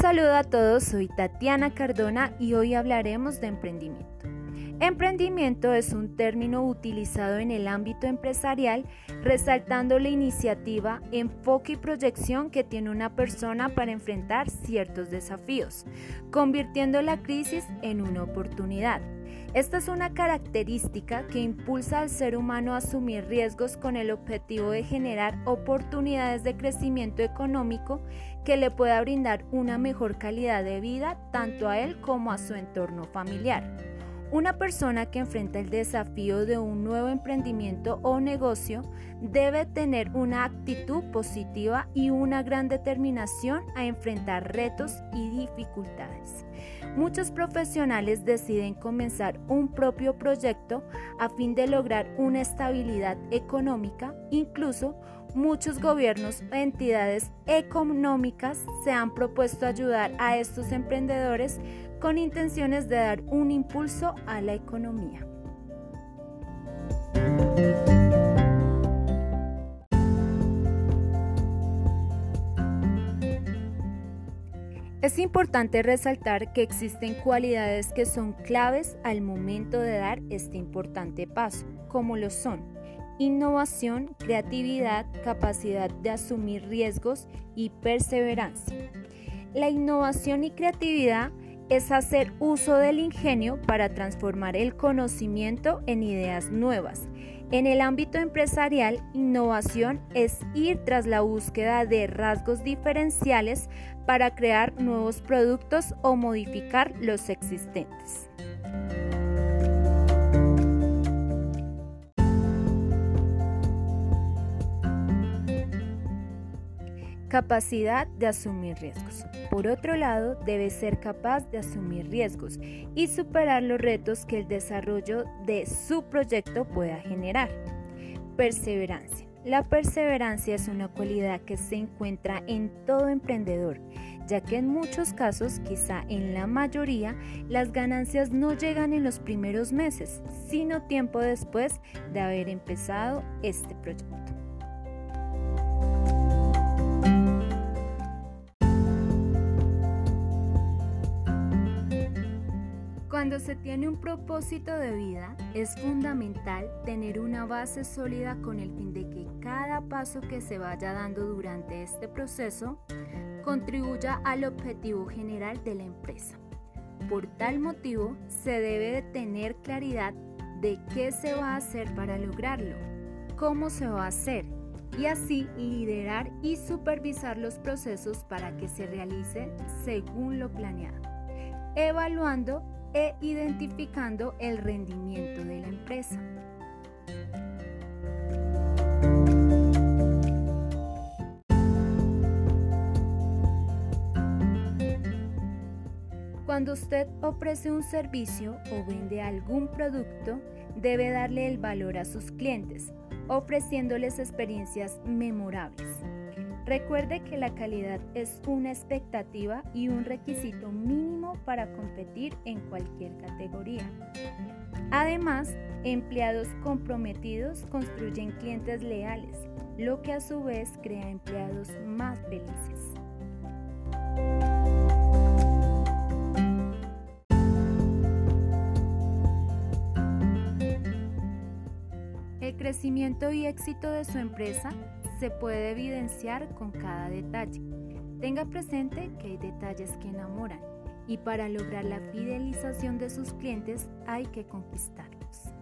saludo a todos, soy Tatiana Cardona y hoy hablaremos de emprendimiento. Emprendimiento es un término utilizado en el ámbito empresarial resaltando la iniciativa, enfoque y proyección que tiene una persona para enfrentar ciertos desafíos, convirtiendo la crisis en una oportunidad. Esta es una característica que impulsa al ser humano a asumir riesgos con el objetivo de generar oportunidades de crecimiento económico que le pueda brindar una mejor calidad de vida tanto a él como a su entorno familiar. Una persona que enfrenta el desafío de un nuevo emprendimiento o negocio debe tener una actitud positiva y una gran determinación a enfrentar retos y dificultades. Muchos profesionales deciden comenzar un propio proyecto a fin de lograr una estabilidad económica, incluso muchos gobiernos o entidades económicas se han propuesto ayudar a estos emprendedores con intenciones de dar un impulso a la economía. Es importante resaltar que existen cualidades que son claves al momento de dar este importante paso, como lo son innovación, creatividad, capacidad de asumir riesgos y perseverancia. La innovación y creatividad es hacer uso del ingenio para transformar el conocimiento en ideas nuevas. En el ámbito empresarial, innovación es ir tras la búsqueda de rasgos diferenciales para crear nuevos productos o modificar los existentes. Capacidad de asumir riesgos. Por otro lado, debe ser capaz de asumir riesgos y superar los retos que el desarrollo de su proyecto pueda generar. Perseverancia. La perseverancia es una cualidad que se encuentra en todo emprendedor, ya que en muchos casos, quizá en la mayoría, las ganancias no llegan en los primeros meses, sino tiempo después de haber empezado este proyecto. Cuando se tiene un propósito de vida, es fundamental tener una base sólida con el fin de que cada paso que se vaya dando durante este proceso contribuya al objetivo general de la empresa. Por tal motivo, se debe de tener claridad de qué se va a hacer para lograrlo, cómo se va a hacer y así liderar y supervisar los procesos para que se realice según lo planeado, evaluando e identificando el rendimiento de la empresa. Cuando usted ofrece un servicio o vende algún producto, debe darle el valor a sus clientes, ofreciéndoles experiencias memorables. Recuerde que la calidad es una expectativa y un requisito mínimo para competir en cualquier categoría. Además, empleados comprometidos construyen clientes leales, lo que a su vez crea empleados más felices. El crecimiento y éxito de su empresa se puede evidenciar con cada detalle. Tenga presente que hay detalles que enamoran y para lograr la fidelización de sus clientes hay que conquistarlos.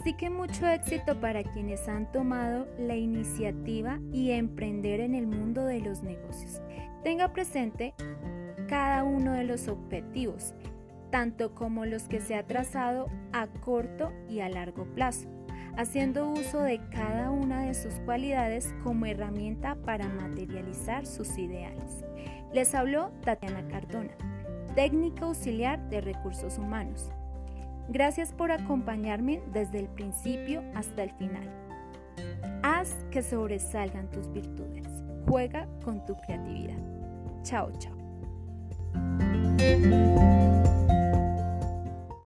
Así que mucho éxito para quienes han tomado la iniciativa y emprender en el mundo de los negocios. Tenga presente cada uno de los objetivos, tanto como los que se ha trazado a corto y a largo plazo, haciendo uso de cada una de sus cualidades como herramienta para materializar sus ideales. Les habló Tatiana Cardona, técnica auxiliar de recursos humanos. Gracias por acompañarme desde el principio hasta el final. Haz que sobresalgan tus virtudes. Juega con tu creatividad. Chao, chao.